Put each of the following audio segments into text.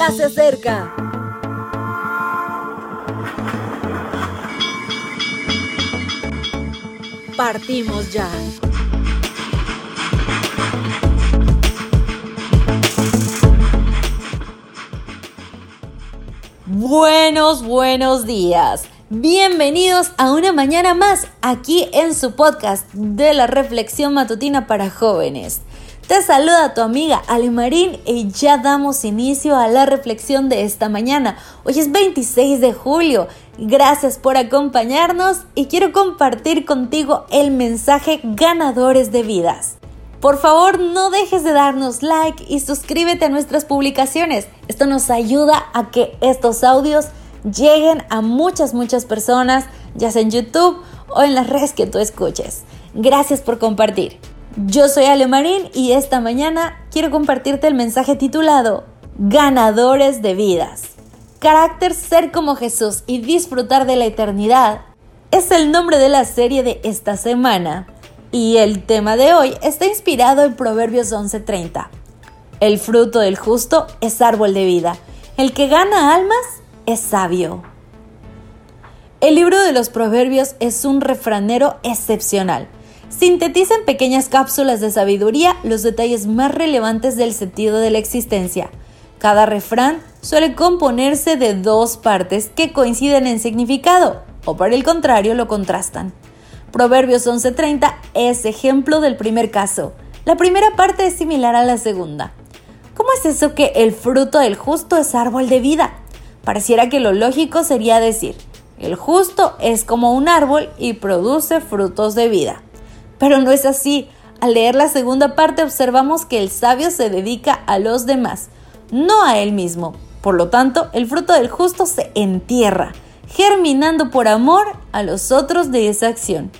ya se acerca. Partimos ya. Buenos, buenos días. Bienvenidos a una mañana más aquí en su podcast de la reflexión matutina para jóvenes. Te saluda tu amiga Ale Marín y ya damos inicio a la reflexión de esta mañana. Hoy es 26 de julio. Gracias por acompañarnos y quiero compartir contigo el mensaje ganadores de vidas. Por favor, no dejes de darnos like y suscríbete a nuestras publicaciones. Esto nos ayuda a que estos audios lleguen a muchas, muchas personas, ya sea en YouTube o en las redes que tú escuches. Gracias por compartir. Yo soy Ale Marín y esta mañana quiero compartirte el mensaje titulado Ganadores de vidas. Carácter ser como Jesús y disfrutar de la eternidad es el nombre de la serie de esta semana. Y el tema de hoy está inspirado en Proverbios 11:30. El fruto del justo es árbol de vida. El que gana almas es sabio. El libro de los Proverbios es un refranero excepcional. Sintetiza en pequeñas cápsulas de sabiduría los detalles más relevantes del sentido de la existencia. Cada refrán suele componerse de dos partes que coinciden en significado, o por el contrario lo contrastan. Proverbios 11:30 es ejemplo del primer caso. La primera parte es similar a la segunda. ¿Cómo es eso que el fruto del justo es árbol de vida? Pareciera que lo lógico sería decir, el justo es como un árbol y produce frutos de vida. Pero no es así. Al leer la segunda parte observamos que el sabio se dedica a los demás, no a él mismo. Por lo tanto, el fruto del justo se entierra, germinando por amor a los otros de esa acción.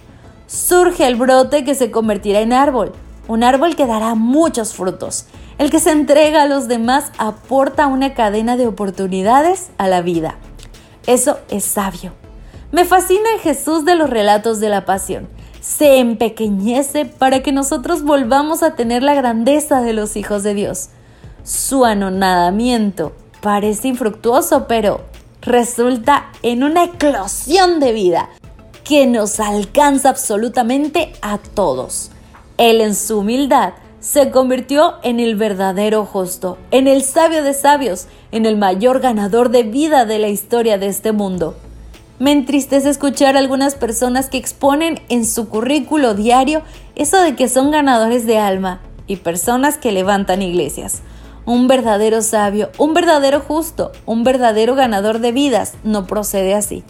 Surge el brote que se convertirá en árbol, un árbol que dará muchos frutos. El que se entrega a los demás aporta una cadena de oportunidades a la vida. Eso es sabio. Me fascina el Jesús de los relatos de la pasión. Se empequeñece para que nosotros volvamos a tener la grandeza de los hijos de Dios. Su anonadamiento parece infructuoso, pero resulta en una eclosión de vida que nos alcanza absolutamente a todos. Él en su humildad se convirtió en el verdadero justo, en el sabio de sabios, en el mayor ganador de vida de la historia de este mundo. Me entristece escuchar a algunas personas que exponen en su currículo diario eso de que son ganadores de alma y personas que levantan iglesias. Un verdadero sabio, un verdadero justo, un verdadero ganador de vidas no procede así.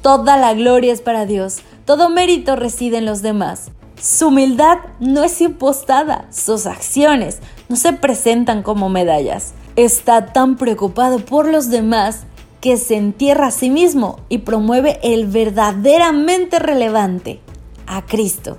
Toda la gloria es para Dios, todo mérito reside en los demás. Su humildad no es impostada, sus acciones no se presentan como medallas. Está tan preocupado por los demás que se entierra a sí mismo y promueve el verdaderamente relevante, a Cristo.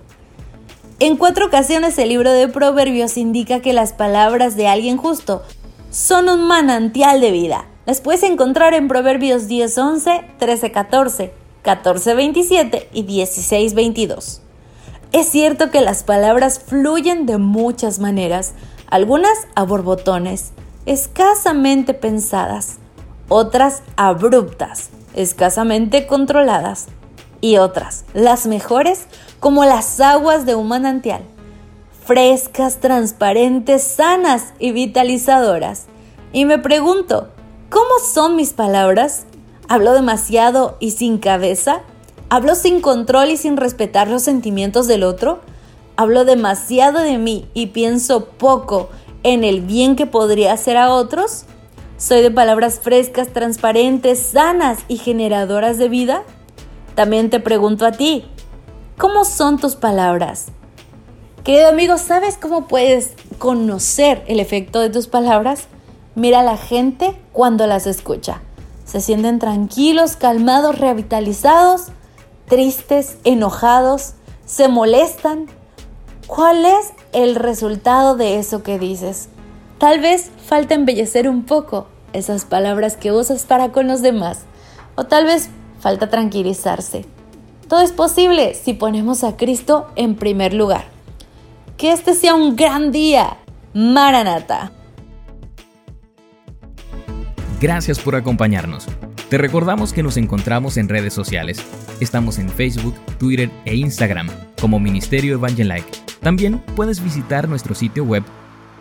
En cuatro ocasiones el libro de Proverbios indica que las palabras de alguien justo son un manantial de vida. Las puedes encontrar en Proverbios 10:11, 13:14, 14:27 y 16:22. Es cierto que las palabras fluyen de muchas maneras, algunas a borbotones, escasamente pensadas, otras abruptas, escasamente controladas, y otras, las mejores, como las aguas de un manantial, frescas, transparentes, sanas y vitalizadoras. Y me pregunto, ¿cómo son mis palabras? ¿Hablo demasiado y sin cabeza? ¿Hablo sin control y sin respetar los sentimientos del otro? ¿Hablo demasiado de mí y pienso poco en el bien que podría hacer a otros? ¿Soy de palabras frescas, transparentes, sanas y generadoras de vida? También te pregunto a ti, ¿cómo son tus palabras? Querido amigo, ¿sabes cómo puedes conocer el efecto de tus palabras? Mira a la gente cuando las escucha. Se sienten tranquilos, calmados, revitalizados tristes, enojados, se molestan. ¿Cuál es el resultado de eso que dices? Tal vez falta embellecer un poco esas palabras que usas para con los demás. O tal vez falta tranquilizarse. Todo es posible si ponemos a Cristo en primer lugar. Que este sea un gran día. Maranata. Gracias por acompañarnos. Te recordamos que nos encontramos en redes sociales. Estamos en Facebook, Twitter e Instagram como Ministerio Evangelike. También puedes visitar nuestro sitio web